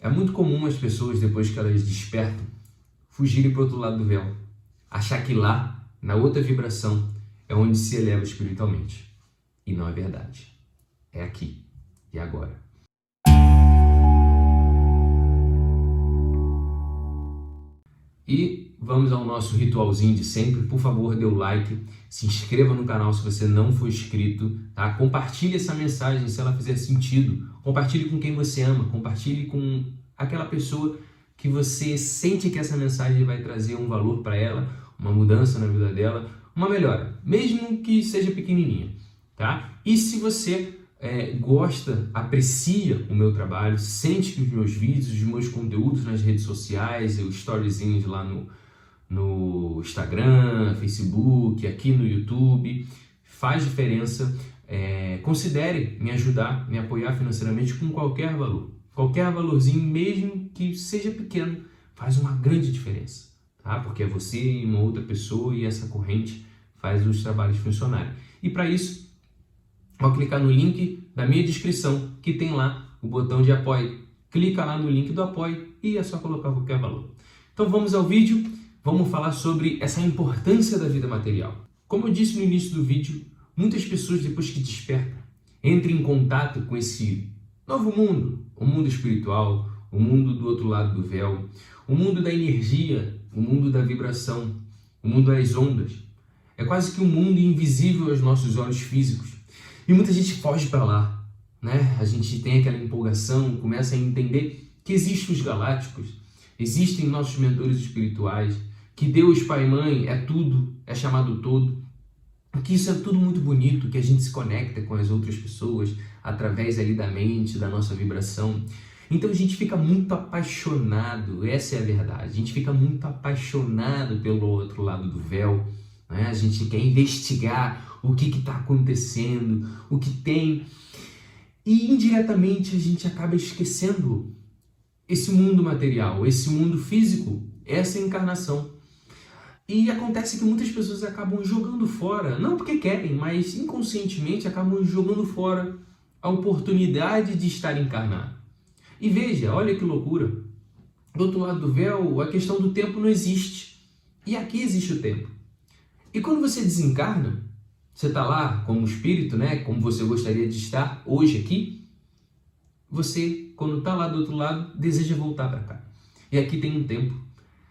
É muito comum as pessoas, depois que elas despertam, fugirem para o outro lado do véu. Achar que lá, na outra vibração, é onde se eleva espiritualmente. E não é verdade. É aqui e agora. E vamos ao nosso ritualzinho de sempre. Por favor, dê o like, se inscreva no canal se você não for inscrito, tá? Compartilhe essa mensagem se ela fizer sentido. Compartilhe com quem você ama, compartilhe com aquela pessoa que você sente que essa mensagem vai trazer um valor para ela, uma mudança na vida dela, uma melhora, mesmo que seja pequenininha, tá? E se você é, gosta, aprecia o meu trabalho, sente que os meus vídeos, os meus conteúdos nas redes sociais, os storyzinhos lá no, no Instagram, Facebook, aqui no YouTube, faz diferença, é, considere me ajudar, me apoiar financeiramente com qualquer valor. Qualquer valorzinho, mesmo que seja pequeno, faz uma grande diferença, tá? Porque é você e uma outra pessoa e essa corrente faz os trabalhos funcionarem. E para isso, ao clicar no link da minha descrição, que tem lá o botão de apoio. Clica lá no link do apoio e é só colocar qualquer valor. Então vamos ao vídeo, vamos falar sobre essa importância da vida material. Como eu disse no início do vídeo, muitas pessoas depois que despertam, entram em contato com esse novo mundo, o mundo espiritual, o mundo do outro lado do véu, o mundo da energia, o mundo da vibração, o mundo das ondas. É quase que um mundo invisível aos nossos olhos físicos e muita gente foge para lá, né? A gente tem aquela empolgação, começa a entender que existem os galácticos, existem nossos mentores espirituais, que Deus, Pai e Mãe é tudo, é chamado todo, que isso é tudo muito bonito, que a gente se conecta com as outras pessoas através ali da mente, da nossa vibração. Então a gente fica muito apaixonado, essa é a verdade. A gente fica muito apaixonado pelo outro lado do véu. Né? A gente quer investigar o que está acontecendo, o que tem. E indiretamente a gente acaba esquecendo esse mundo material, esse mundo físico, essa encarnação. E acontece que muitas pessoas acabam jogando fora, não porque querem, mas inconscientemente acabam jogando fora a oportunidade de estar encarnado. E veja, olha que loucura. Do outro lado do véu, a questão do tempo não existe. E aqui existe o tempo. E quando você desencarna, você está lá como espírito, né? Como você gostaria de estar hoje aqui. Você, quando está lá do outro lado, deseja voltar para cá. E aqui tem um tempo.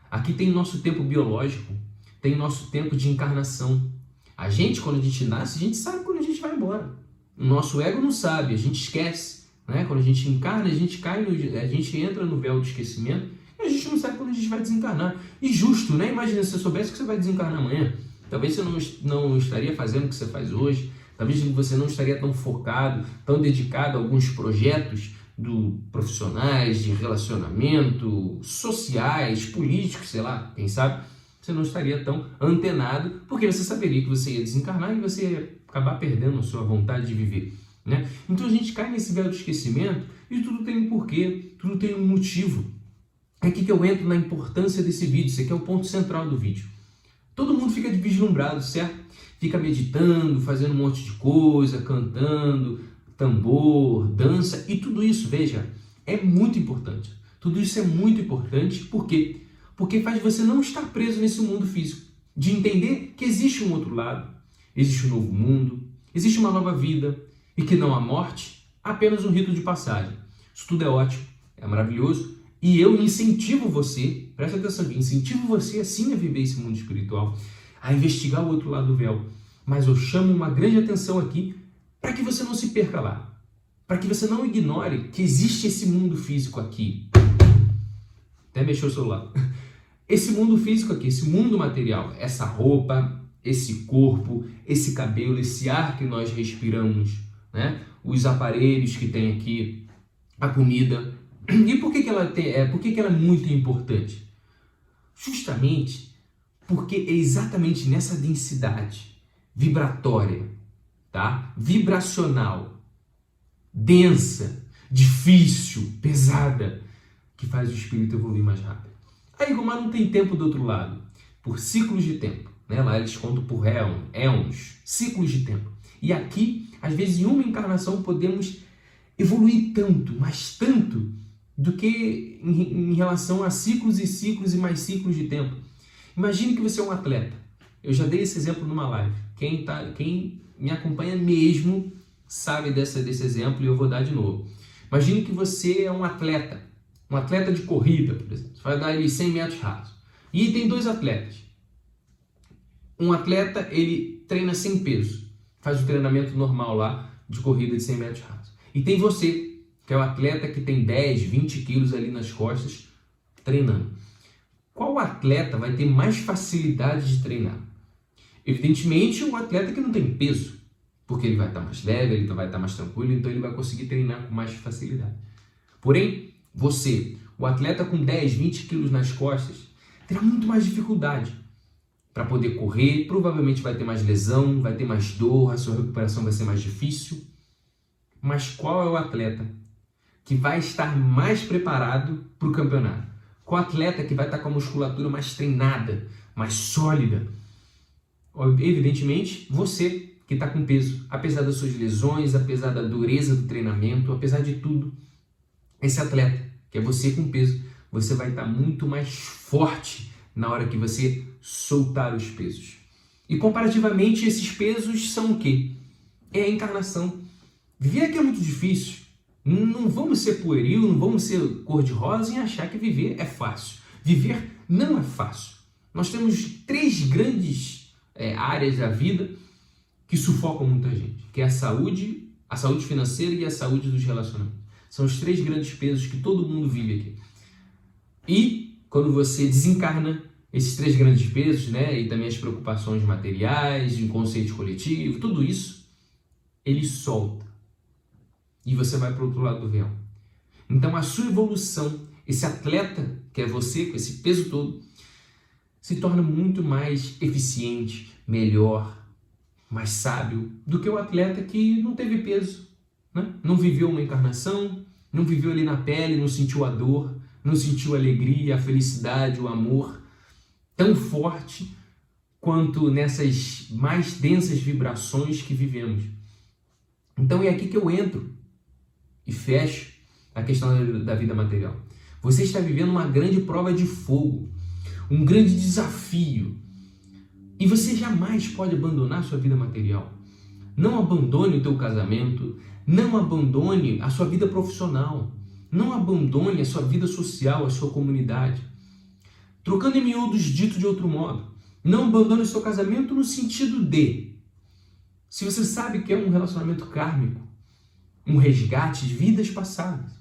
Aqui tem o nosso tempo biológico, tem nosso tempo de encarnação. A gente, quando a gente nasce, a gente sabe quando a gente vai embora. O nosso ego não sabe, a gente esquece. Né? Quando a gente encarna, a gente cai, no, a gente entra no véu do esquecimento e a gente não sabe quando a gente vai desencarnar. E justo, né? Imagina se você soubesse que você vai desencarnar amanhã. Talvez você não, não estaria fazendo o que você faz hoje, talvez você não estaria tão focado, tão dedicado a alguns projetos do profissionais, de relacionamento, sociais, políticos, sei lá, quem sabe, você não estaria tão antenado, porque você saberia que você ia desencarnar e você ia acabar perdendo a sua vontade de viver. Né? Então a gente cai nesse véu esquecimento e tudo tem um porquê, tudo tem um motivo. É aqui que eu entro na importância desse vídeo, esse aqui é o ponto central do vídeo. Todo mundo fica vislumbrado, certo? Fica meditando, fazendo um monte de coisa, cantando, tambor, dança e tudo isso, veja, é muito importante. Tudo isso é muito importante, por quê? Porque faz você não estar preso nesse mundo físico, de entender que existe um outro lado, existe um novo mundo, existe uma nova vida e que não há morte, apenas um rito de passagem. Isso tudo é ótimo, é maravilhoso, e eu incentivo você, presta atenção aqui, incentivo você assim a viver esse mundo espiritual, a investigar o outro lado do véu. Mas eu chamo uma grande atenção aqui para que você não se perca lá. Para que você não ignore que existe esse mundo físico aqui. Até mexeu o celular. Esse mundo físico aqui, esse mundo material, essa roupa, esse corpo, esse cabelo, esse ar que nós respiramos, né? os aparelhos que tem aqui, a comida, e por que, que, ela, tem, é, por que, que ela é muito importante? Justamente porque é exatamente nessa densidade vibratória, tá? vibracional, densa, difícil, pesada, que faz o espírito evoluir mais rápido. Aí, como não tem tempo do outro lado, por ciclos de tempo, né? lá eles contam por éons, ciclos de tempo. E aqui, às vezes, em uma encarnação, podemos evoluir tanto, mas tanto, do que em, em relação a ciclos e ciclos e mais ciclos de tempo. Imagine que você é um atleta. Eu já dei esse exemplo numa live. Quem, tá, quem me acompanha mesmo sabe dessa, desse exemplo e eu vou dar de novo. Imagine que você é um atleta, um atleta de corrida, por exemplo. Você vai dar ali 100 metros rasos. E tem dois atletas. Um atleta, ele treina sem peso, faz o treinamento normal lá de corrida de 100 metros rasos. E tem você, que é o atleta que tem 10, 20 quilos ali nas costas, treinando. Qual atleta vai ter mais facilidade de treinar? Evidentemente, o atleta que não tem peso, porque ele vai estar mais leve, ele vai estar mais tranquilo, então ele vai conseguir treinar com mais facilidade. Porém, você, o atleta com 10, 20 quilos nas costas, terá muito mais dificuldade para poder correr, provavelmente vai ter mais lesão, vai ter mais dor, a sua recuperação vai ser mais difícil. Mas qual é o atleta que vai estar mais preparado para o campeonato? Qual atleta que vai estar com a musculatura mais treinada, mais sólida? Evidentemente, você que está com peso, apesar das suas lesões, apesar da dureza do treinamento, apesar de tudo, esse atleta, que é você com peso, você vai estar muito mais forte na hora que você soltar os pesos. E comparativamente, esses pesos são o quê? É a encarnação. Viver aqui é muito difícil. Não vamos ser pueril, não vamos ser cor-de-rosa e achar que viver é fácil. Viver não é fácil. Nós temos três grandes é, áreas da vida que sufocam muita gente, que é a saúde, a saúde financeira e a saúde dos relacionamentos. São os três grandes pesos que todo mundo vive aqui. E quando você desencarna esses três grandes pesos, né, e também as preocupações materiais, de inconsciente coletivo, tudo isso, ele solta. E você vai para o outro lado do véu. Então a sua evolução, esse atleta que é você, com esse peso todo, se torna muito mais eficiente, melhor, mais sábio do que o atleta que não teve peso, né? não viveu uma encarnação, não viveu ali na pele, não sentiu a dor, não sentiu a alegria, a felicidade, o amor tão forte quanto nessas mais densas vibrações que vivemos. Então é aqui que eu entro e fecho a questão da vida material. Você está vivendo uma grande prova de fogo, um grande desafio. E você jamais pode abandonar sua vida material. Não abandone o teu casamento, não abandone a sua vida profissional, não abandone a sua vida social, a sua comunidade. Trocando em miúdos, dito de outro modo, não abandone o seu casamento no sentido de, se você sabe que é um relacionamento kármico, um resgate de vidas passadas,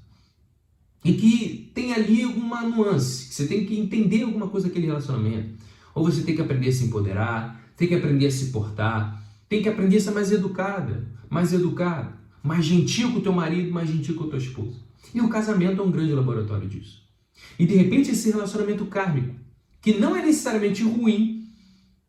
e que tem ali alguma nuance, que você tem que entender alguma coisa daquele relacionamento, ou você tem que aprender a se empoderar, tem que aprender a se portar, tem que aprender a ser mais educada, mais educado, mais gentil com o teu marido, mais gentil com a tua esposa. E o casamento é um grande laboratório disso. E de repente esse relacionamento kármico, que não é necessariamente ruim,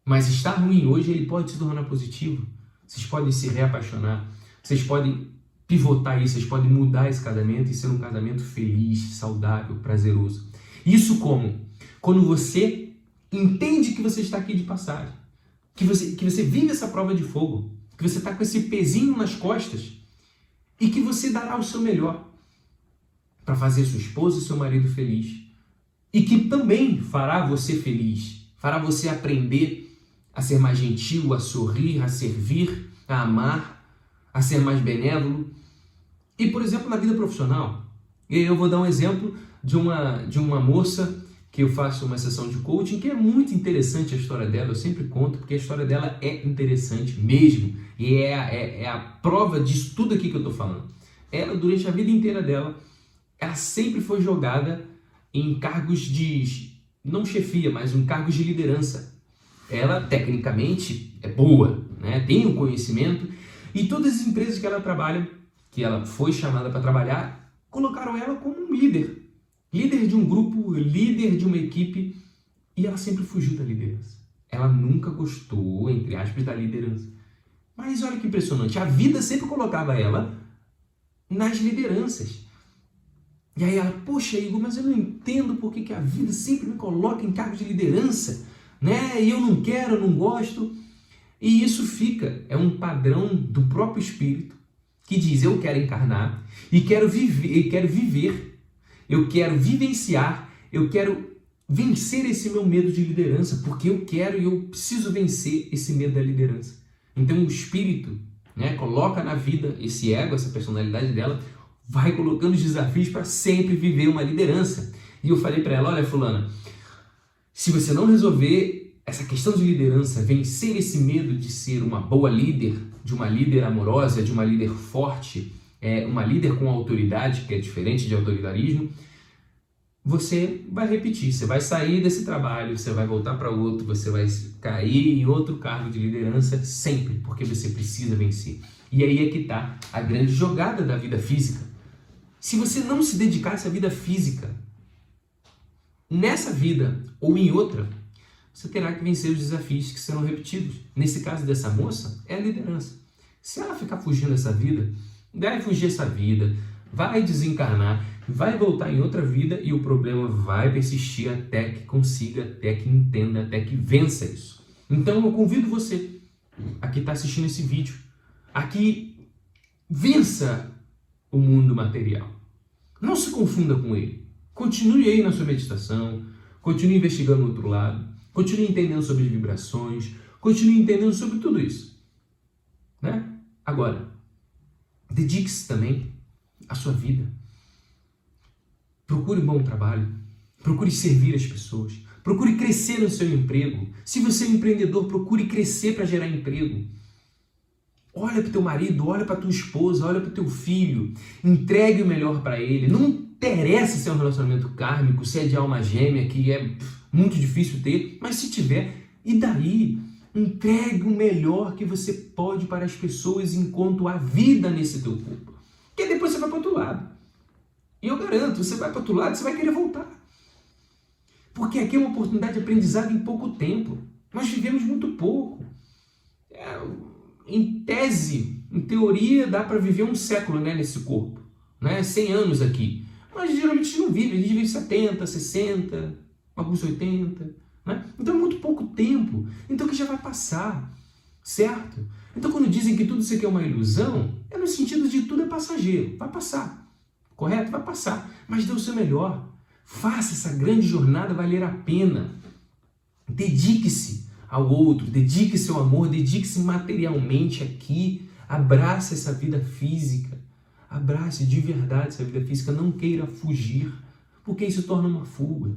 mas está ruim hoje, ele pode se tornar positivo. Vocês podem se reapaixonar, vocês podem pivotar isso, vocês podem mudar esse casamento e ser um casamento feliz, saudável, prazeroso. Isso como? Quando você entende que você está aqui de passagem, que você, que você vive essa prova de fogo, que você está com esse pezinho nas costas e que você dará o seu melhor para fazer sua esposa e seu marido feliz. E que também fará você feliz, fará você aprender a ser mais gentil, a sorrir, a servir, a amar, a ser mais benévolo. E, por exemplo, na vida profissional, eu vou dar um exemplo de uma, de uma moça que eu faço uma sessão de coaching, que é muito interessante a história dela, eu sempre conto, porque a história dela é interessante mesmo, e é, é, é a prova disso tudo aqui que eu estou falando. Ela, durante a vida inteira dela, ela sempre foi jogada em cargos de, não chefia, mas em cargos de liderança. Ela, tecnicamente, é boa, né? tem o um conhecimento, e todas as empresas que ela trabalha, que ela foi chamada para trabalhar, colocaram ela como um líder. Líder de um grupo, líder de uma equipe, e ela sempre fugiu da liderança. Ela nunca gostou, entre aspas, da liderança. Mas olha que impressionante, a vida sempre colocava ela nas lideranças. E aí ela, poxa, Igor, mas eu não entendo por que, que a vida sempre me coloca em cargos de liderança, né? E eu não quero, eu não gosto. E isso fica, é um padrão do próprio espírito que diz: eu quero encarnar e quero viver, e quero viver eu quero vivenciar, eu quero vencer esse meu medo de liderança, porque eu quero e eu preciso vencer esse medo da liderança. Então o espírito né, coloca na vida esse ego, essa personalidade dela, vai colocando os desafios para sempre viver uma liderança. E eu falei para ela, olha fulana, se você não resolver essa questão de liderança, vencer esse medo de ser uma boa líder, de uma líder amorosa, de uma líder forte, é, uma líder com autoridade, que é diferente de autoritarismo, você vai repetir, você vai sair desse trabalho, você vai voltar para outro, você vai cair em outro cargo de liderança sempre, porque você precisa vencer. E aí é que está a grande jogada da vida física. Se você não se dedicasse à vida física, nessa vida ou em outra, você terá que vencer os desafios que serão repetidos. Nesse caso dessa moça, é a liderança. Se ela ficar fugindo dessa vida, vai fugir dessa vida, vai desencarnar, vai voltar em outra vida e o problema vai persistir até que consiga, até que entenda, até que vença isso. Então eu convido você, aqui está assistindo esse vídeo, a que vença o mundo material. Não se confunda com ele. Continue aí na sua meditação, continue investigando o outro lado, continue entendendo sobre vibrações, continue entendendo sobre tudo isso. Né? Agora, dedique-se também à sua vida. Procure um bom trabalho, procure servir as pessoas, procure crescer no seu emprego. Se você é um empreendedor, procure crescer para gerar emprego. Olha para o teu marido, olha para tua esposa, olha para o teu filho, entregue o melhor para ele. Não interessa se é um relacionamento kármico, se é de alma gêmea, que é muito difícil ter, mas se tiver, e daí? Entregue o melhor que você pode para as pessoas enquanto há vida nesse teu corpo. Porque depois você vai para outro lado. E eu garanto, você vai para outro lado, você vai querer voltar. Porque aqui é uma oportunidade de aprendizado em pouco tempo. Nós vivemos muito pouco. É, em tese, em teoria, dá para viver um século né, nesse corpo. Né? 100 anos aqui. Mas geralmente a gente não vive, a gente vive 70, 60, alguns 80. Né? Então é muito pouco tempo. Então que já vai passar. Certo? Então quando dizem que tudo isso aqui é uma ilusão, é no sentido de tudo é passageiro. Vai passar. Correto? Vai passar. Mas dê o seu melhor. Faça essa grande jornada valer a pena. Dedique-se ao outro, dedique seu amor, dedique-se materialmente aqui, abrace essa vida física, abrace de verdade essa vida física, não queira fugir, porque isso torna uma fuga.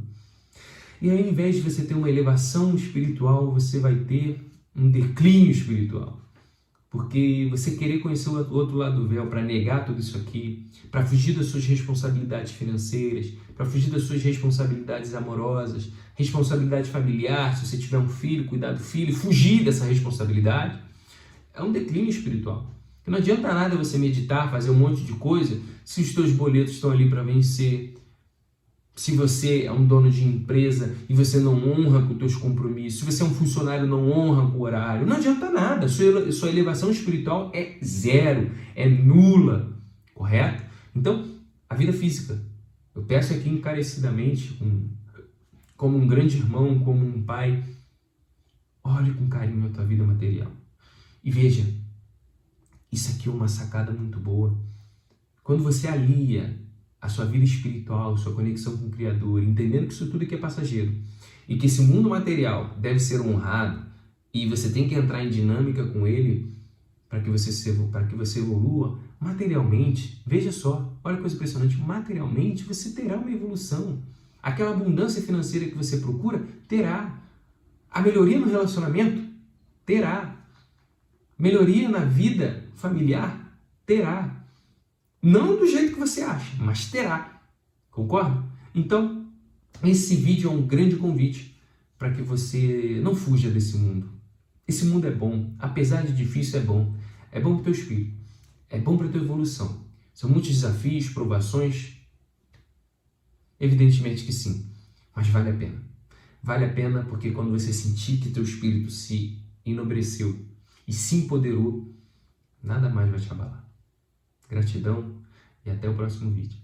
E aí, ao invés de você ter uma elevação espiritual, você vai ter um declínio espiritual. Porque você querer conhecer o outro lado do véu para negar tudo isso aqui, para fugir das suas responsabilidades financeiras, para fugir das suas responsabilidades amorosas, responsabilidade familiar, se você tiver um filho, cuidar do filho, fugir dessa responsabilidade, é um declínio espiritual. Não adianta nada você meditar, fazer um monte de coisa, se os teus boletos estão ali para vencer, se você é um dono de empresa e você não honra com os teus compromissos, se você é um funcionário não honra com o horário, não adianta nada. Sua, sua elevação espiritual é zero, é nula, correto? Então, a vida física. Eu peço aqui encarecidamente, um, como um grande irmão, como um pai, olhe com carinho a tua vida material. E veja, isso aqui é uma sacada muito boa. Quando você alia a sua vida espiritual, sua conexão com o Criador, entendendo que isso tudo aqui é passageiro e que esse mundo material deve ser honrado e você tem que entrar em dinâmica com ele para que você se, para que você evolua materialmente. Veja só, olha que coisa impressionante, materialmente você terá uma evolução. Aquela abundância financeira que você procura terá. A melhoria no relacionamento terá. Melhoria na vida familiar terá. Não do jeito que você acha, mas terá. Concorda? Então, esse vídeo é um grande convite para que você não fuja desse mundo. Esse mundo é bom, apesar de difícil, é bom. É bom para o teu espírito, é bom para a tua evolução. São muitos desafios, provações. Evidentemente que sim, mas vale a pena. Vale a pena porque quando você sentir que teu espírito se enobreceu e se empoderou, nada mais vai te abalar. Gratidão e até o próximo vídeo.